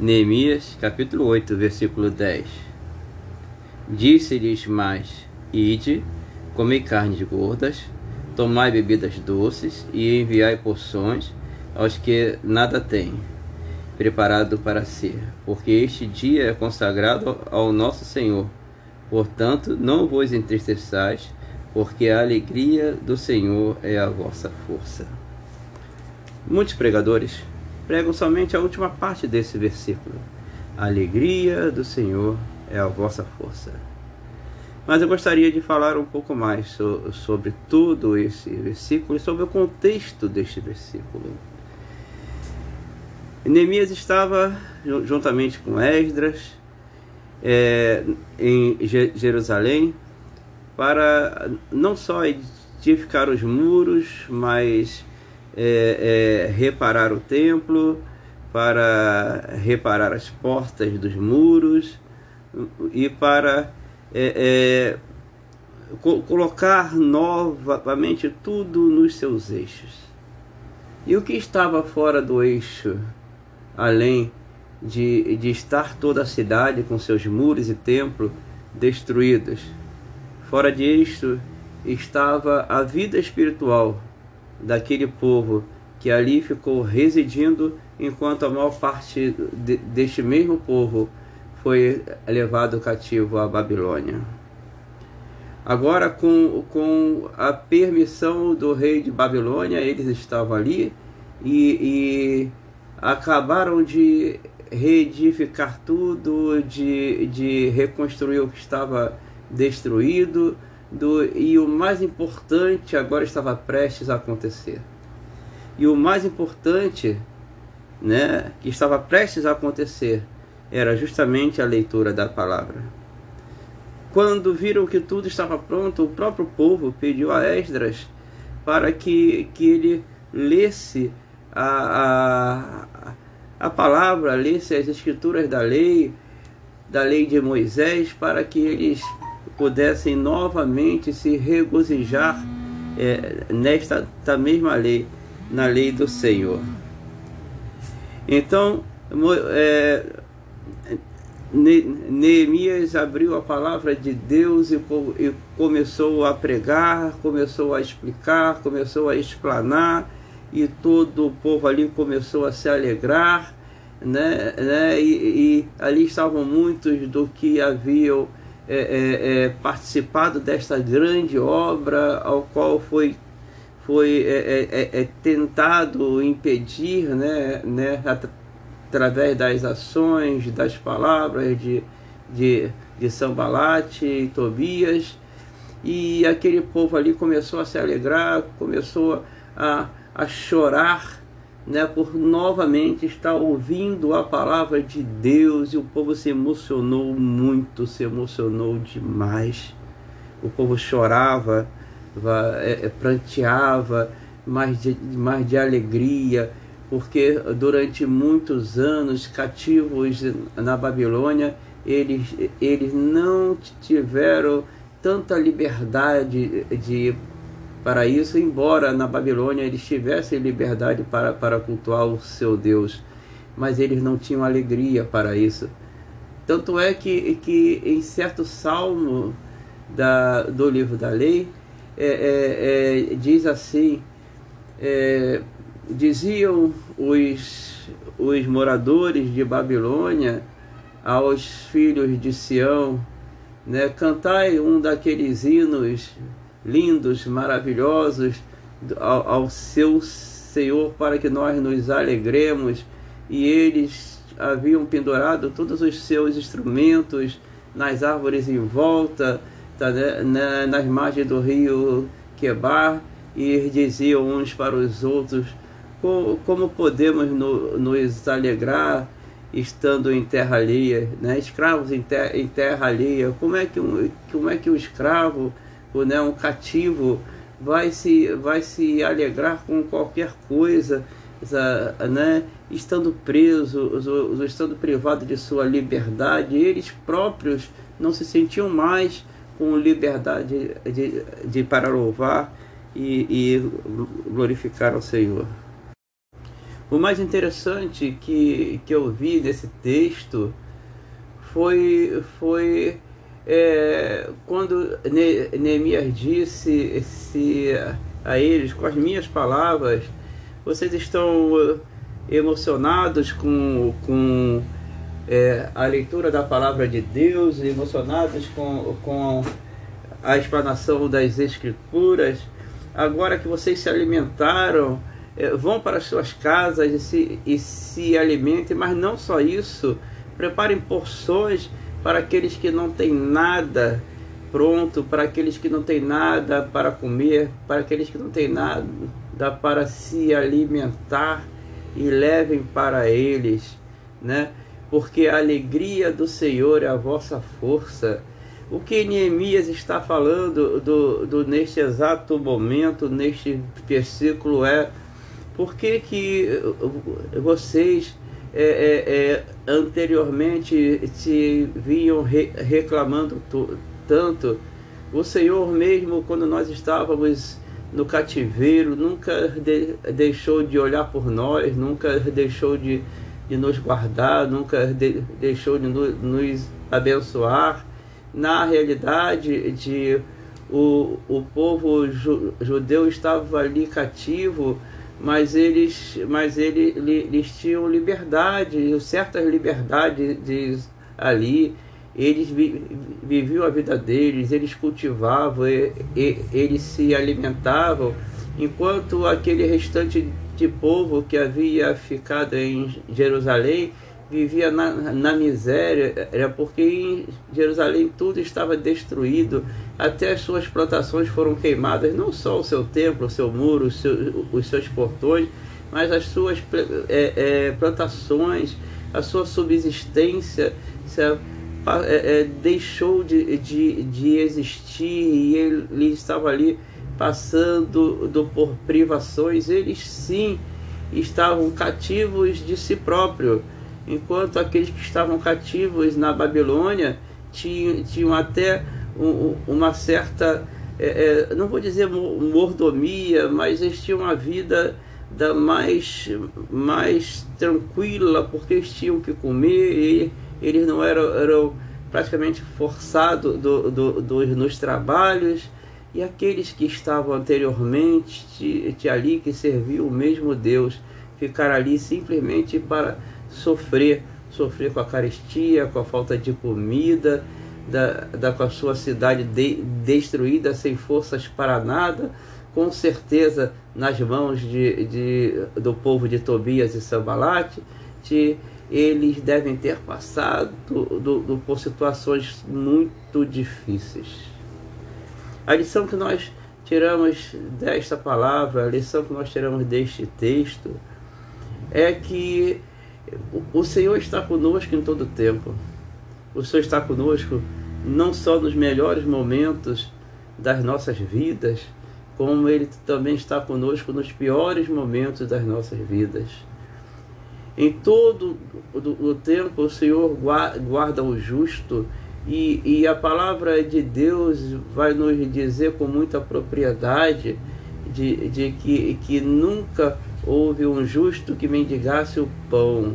Neemias capítulo 8, versículo 10 Disse-lhes mais: Ide, comei carnes gordas, tomai bebidas doces e enviai porções aos que nada têm preparado para si, porque este dia é consagrado ao nosso Senhor. Portanto, não vos entristeçais, porque a alegria do Senhor é a vossa força. Muitos pregadores pregam somente a última parte desse versículo. A alegria do Senhor é a vossa força. Mas eu gostaria de falar um pouco mais so, sobre todo esse versículo e sobre o contexto deste versículo. Neemias estava juntamente com Esdras é, em Jerusalém para não só edificar os muros, mas é, é, reparar o templo, para reparar as portas dos muros e para é, é, co colocar novamente tudo nos seus eixos. E o que estava fora do eixo, além de, de estar toda a cidade com seus muros e templo destruídos? Fora disto estava a vida espiritual daquele povo que ali ficou residindo, enquanto a maior parte de, deste mesmo povo foi levado cativo à Babilônia. Agora, com, com a permissão do rei de Babilônia, eles estavam ali e, e acabaram de reedificar tudo, de, de reconstruir o que estava destruído, do, e o mais importante agora estava prestes a acontecer. E o mais importante, né, que estava prestes a acontecer, era justamente a leitura da palavra. Quando viram que tudo estava pronto, o próprio povo pediu a Esdras para que, que ele lesse a, a, a palavra, lesse as escrituras da lei, da lei de Moisés, para que eles pudessem novamente se regozijar é, nesta mesma lei, na lei do Senhor. Então, é, Neemias abriu a palavra de Deus e, e começou a pregar, começou a explicar, começou a explanar, e todo o povo ali começou a se alegrar, né, né, e, e ali estavam muitos do que haviam é, é, é, participado desta grande obra ao qual foi foi é, é, tentado impedir né, né, através das ações, das palavras de, de, de Sambalate e Tobias, e aquele povo ali começou a se alegrar, começou a, a chorar né, por novamente estar ouvindo a palavra de Deus e o povo se emocionou muito, se emocionou demais. O povo chorava, é, é, pranteava, mais de, de alegria, porque durante muitos anos cativos na Babilônia, eles, eles não tiveram tanta liberdade de para isso, embora na Babilônia eles tivessem liberdade para, para cultuar o seu Deus, mas eles não tinham alegria para isso. Tanto é que, que em certo salmo da, do livro da lei, é, é, é, diz assim: é, diziam os, os moradores de Babilônia aos filhos de Sião, né, cantai um daqueles hinos lindos, maravilhosos ao, ao seu Senhor para que nós nos alegremos. E eles haviam pendurado todos os seus instrumentos nas árvores em volta, tá, né, nas margens do rio Quebar, e diziam uns para os outros: como, como podemos no, nos alegrar estando em terra alheia, né? escravos em, ter, em terra alheia? Como é que um, como é que um escravo né, um cativo vai se, vai se alegrar com qualquer coisa, né, estando preso, estando privado de sua liberdade, eles próprios não se sentiam mais com liberdade de, de, de para louvar e, e glorificar ao Senhor. O mais interessante que, que eu vi nesse texto foi, foi é, quando Neemias disse se, a eles, com as minhas palavras, vocês estão emocionados com, com é, a leitura da palavra de Deus, emocionados com, com a explanação das Escrituras, agora que vocês se alimentaram, é, vão para as suas casas e se, e se alimentem, mas não só isso, preparem porções para aqueles que não têm nada pronto, para aqueles que não têm nada para comer, para aqueles que não têm nada para se alimentar e levem para eles, né? Porque a alegria do Senhor é a vossa força. O que Neemias está falando do, do, neste exato momento, neste versículo, é por que, que vocês é, é, é, anteriormente se vinham re, reclamando tanto? O Senhor mesmo, quando nós estávamos no cativeiro, nunca de, deixou de olhar por nós, nunca deixou de, de nos guardar, nunca de, deixou de no, nos abençoar. Na realidade, de, o, o povo ju, judeu estava ali cativo, mas eles, mas ele, eles tinham liberdade, certas liberdades ali. Eles viviam a vida deles, eles cultivavam, eles se alimentavam, enquanto aquele restante de povo que havia ficado em Jerusalém vivia na, na miséria, era porque em Jerusalém tudo estava destruído, até as suas plantações foram queimadas, não só o seu templo, o seu muro, os seus, os seus portões, mas as suas é, é, plantações, a sua subsistência. É, é, deixou de, de, de existir e ele, estava ali passando do, por privações, eles sim estavam cativos de si próprio, enquanto aqueles que estavam cativos na Babilônia tinham, tinham até um, uma certa, é, é, não vou dizer mordomia, mas eles tinham uma vida da mais, mais tranquila, porque eles tinham que comer e eles não eram, eram praticamente forçados do, do, do, nos trabalhos, e aqueles que estavam anteriormente de, de ali, que serviam o mesmo Deus, ficaram ali simplesmente para sofrer, sofrer com a carestia, com a falta de comida, da, da, com a sua cidade de, destruída, sem forças para nada, com certeza nas mãos de, de, do povo de Tobias e Sambalate, de eles devem ter passado do, do, por situações muito difíceis. A lição que nós tiramos desta palavra, a lição que nós tiramos deste texto, é que o Senhor está conosco em todo o tempo. O Senhor está conosco não só nos melhores momentos das nossas vidas, como Ele também está conosco nos piores momentos das nossas vidas. Em todo o tempo o Senhor guarda o justo e, e a palavra de Deus vai nos dizer com muita propriedade de, de que, que nunca houve um justo que mendigasse o pão.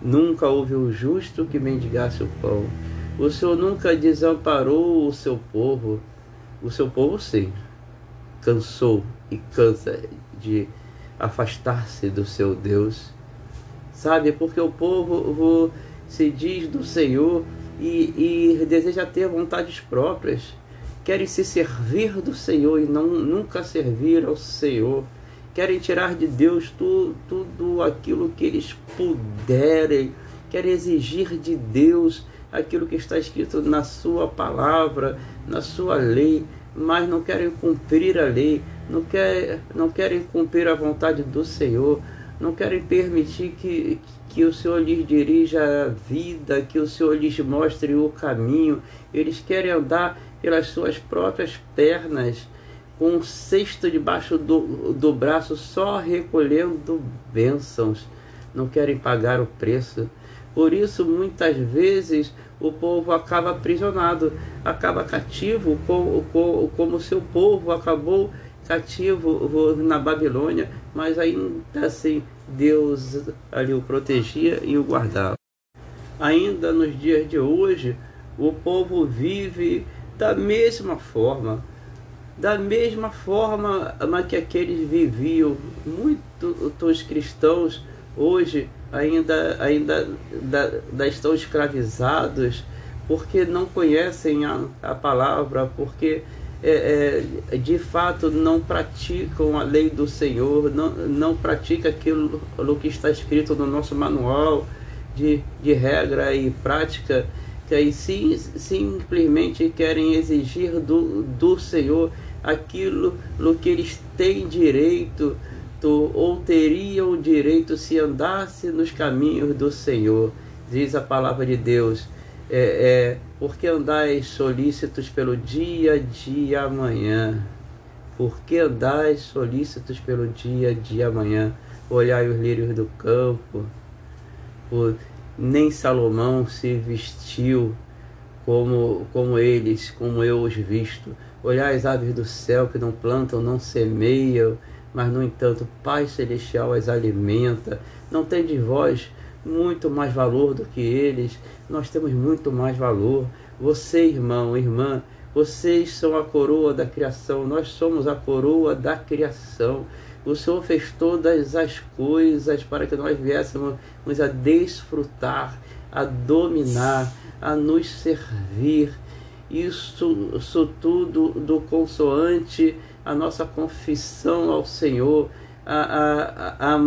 Nunca houve um justo que mendigasse o pão. O Senhor nunca desamparou o seu povo. O seu povo, sim, cansou e cansa de afastar-se do seu Deus. Sabe, porque o povo se diz do Senhor e, e deseja ter vontades próprias, querem se servir do Senhor e não nunca servir ao Senhor. Querem tirar de Deus tudo, tudo aquilo que eles puderem, querem exigir de Deus aquilo que está escrito na sua palavra, na sua lei, mas não querem cumprir a lei, não, quer, não querem cumprir a vontade do Senhor, não querem permitir que, que o Senhor lhes dirija a vida, que o Senhor lhes mostre o caminho. Eles querem andar pelas suas próprias pernas, com um cesto debaixo do, do braço, só recolhendo bênçãos. Não querem pagar o preço. Por isso, muitas vezes, o povo acaba aprisionado, acaba cativo, como, como, seu povo acabou cativo na Babilônia, mas ainda assim Deus ali o protegia e o guardava. Ainda nos dias de hoje, o povo vive da mesma forma, da mesma forma que aqueles viviam. Muitos cristãos hoje ainda, ainda da, estão escravizados porque não conhecem a, a palavra, porque é, é, de fato não praticam a lei do Senhor, não, não praticam aquilo que está escrito no nosso manual de, de regra e prática, que aí sim, simplesmente querem exigir do, do Senhor aquilo no que eles têm direito ou teriam direito se andasse nos caminhos do Senhor, diz a palavra de Deus é, é, porque andais solícitos pelo dia de amanhã? Por que andais solícitos pelo dia de amanhã? Olhai os lírios do campo, por, nem Salomão se vestiu como, como eles, como eu os visto. Olhai as aves do céu que não plantam, não semeiam, mas no entanto Pai Celestial as alimenta. Não tem de vós muito mais valor do que eles, nós temos muito mais valor. Você, irmão, irmã, vocês são a coroa da criação, nós somos a coroa da criação. O Senhor fez todas as coisas para que nós viéssemos a desfrutar, a dominar, a nos servir. Isso, isso tudo do consoante a nossa confissão ao Senhor, a, a, a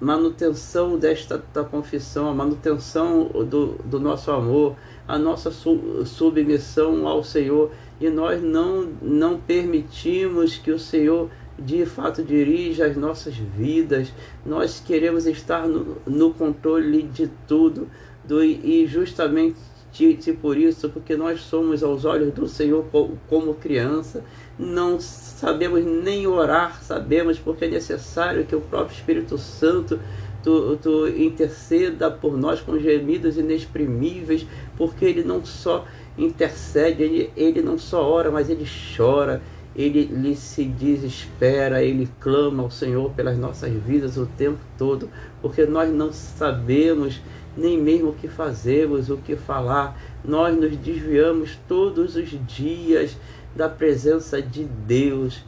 manutenção desta da confissão, a manutenção do, do nosso amor, a nossa su, submissão ao Senhor. E nós não, não permitimos que o Senhor de fato dirija as nossas vidas. Nós queremos estar no, no controle de tudo. E justamente por isso, porque nós somos aos olhos do Senhor como criança, não sabemos nem orar, sabemos porque é necessário que o próprio Espírito Santo tu, tu interceda por nós com gemidos inexprimíveis, porque ele não só intercede, ele, ele não só ora, mas ele chora, ele, ele se desespera, ele clama ao Senhor pelas nossas vidas o tempo todo, porque nós não sabemos nem mesmo o que fazemos, o que falar. Nós nos desviamos todos os dias da presença de Deus.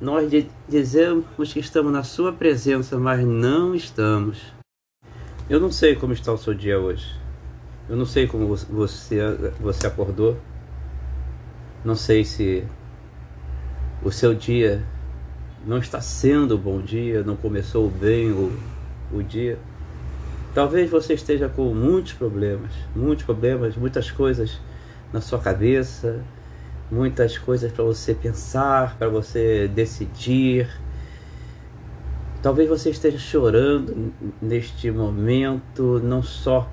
Nós dizemos que estamos na Sua presença, mas não estamos. Eu não sei como está o seu dia hoje. Eu não sei como você, você acordou. Não sei se o seu dia não está sendo bom dia, não começou bem o, o dia. Talvez você esteja com muitos problemas, muitos problemas, muitas coisas na sua cabeça, muitas coisas para você pensar, para você decidir. Talvez você esteja chorando neste momento, não só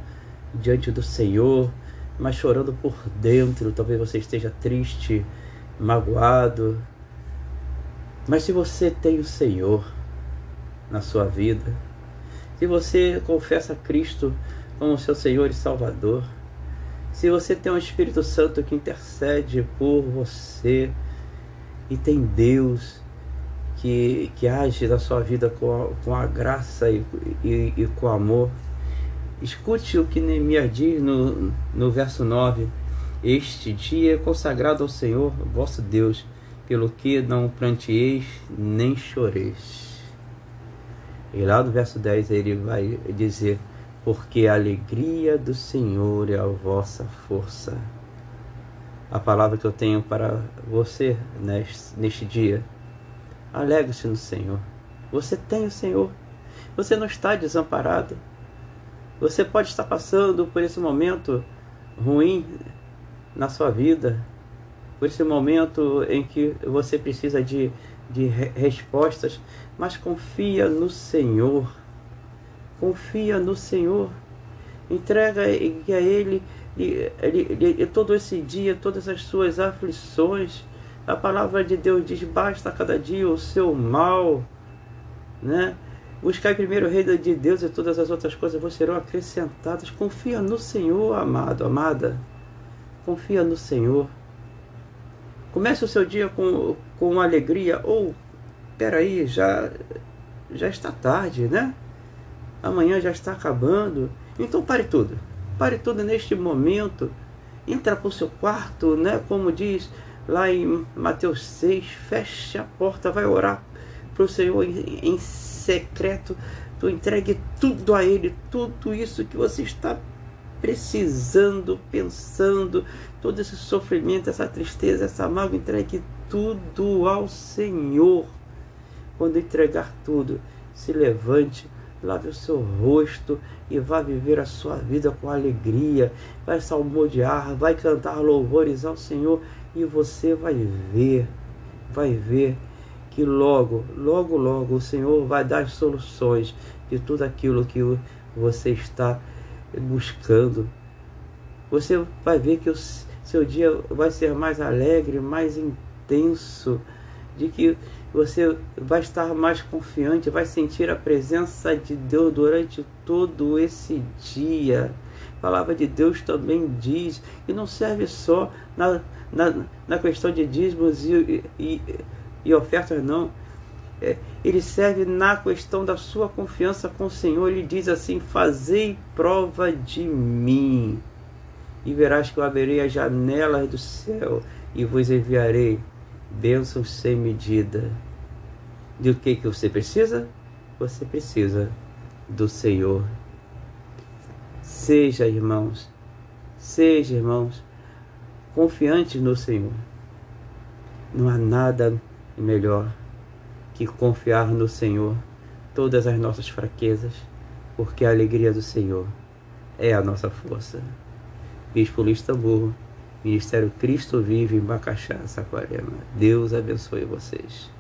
diante do Senhor, mas chorando por dentro. Talvez você esteja triste, magoado. Mas se você tem o Senhor na sua vida, se você confessa Cristo como seu Senhor e Salvador, se você tem um Espírito Santo que intercede por você e tem Deus que, que age na sua vida com a, com a graça e, e, e com amor, escute o que Neemias diz no, no verso 9: Este dia é consagrado ao Senhor vosso Deus, pelo que não plantieis nem choreis. E lá no verso 10 ele vai dizer: Porque a alegria do Senhor é a vossa força. A palavra que eu tenho para você neste, neste dia: alegre-se no Senhor. Você tem o Senhor. Você não está desamparado. Você pode estar passando por esse momento ruim na sua vida, por esse momento em que você precisa de, de respostas, mas confia no Senhor. Confia no Senhor. Entrega a Ele, ele, todo esse dia, todas as suas aflições. A palavra de Deus diz: basta cada dia o seu mal. Né? Buscar primeiro o reino de Deus e todas as outras coisas vão serão acrescentadas. Confia no Senhor, amado, amada. Confia no Senhor. Comece o seu dia com, com alegria ou peraí, já, já está tarde, né? Amanhã já está acabando. Então pare tudo. Pare tudo neste momento. Entra para o seu quarto, né? Como diz lá em Mateus 6, feche a porta, vai orar para o Senhor em, em secreto. Tu entregue tudo a Ele, tudo isso que você está precisando, pensando, todo esse sofrimento, essa tristeza, essa mágoa, entregue tudo ao Senhor. Quando entregar tudo, se levante, lave o seu rosto e vá viver a sua vida com alegria. Vai salmodiar, vai cantar louvores ao Senhor e você vai ver, vai ver que logo, logo, logo o Senhor vai dar soluções de tudo aquilo que você está buscando. Você vai ver que o seu dia vai ser mais alegre, mais intenso, de que você vai estar mais confiante, vai sentir a presença de Deus durante todo esse dia. A palavra de Deus também diz que não serve só na, na, na questão de dízimos e, e, e ofertas, não ele serve na questão da sua confiança com o Senhor. Ele diz assim: Fazei prova de mim, e verás que eu abrirei as janelas do céu e vos enviarei bênçãos sem medida. De que, que você precisa? Você precisa do Senhor. Seja, irmãos, seja, irmãos, confiantes no Senhor. Não há nada melhor que confiar no Senhor todas as nossas fraquezas, porque a alegria do Senhor é a nossa força. Bispo Luiz Tambor, Ministério Cristo Vive em Bacaxá, Saquarema. Deus abençoe vocês.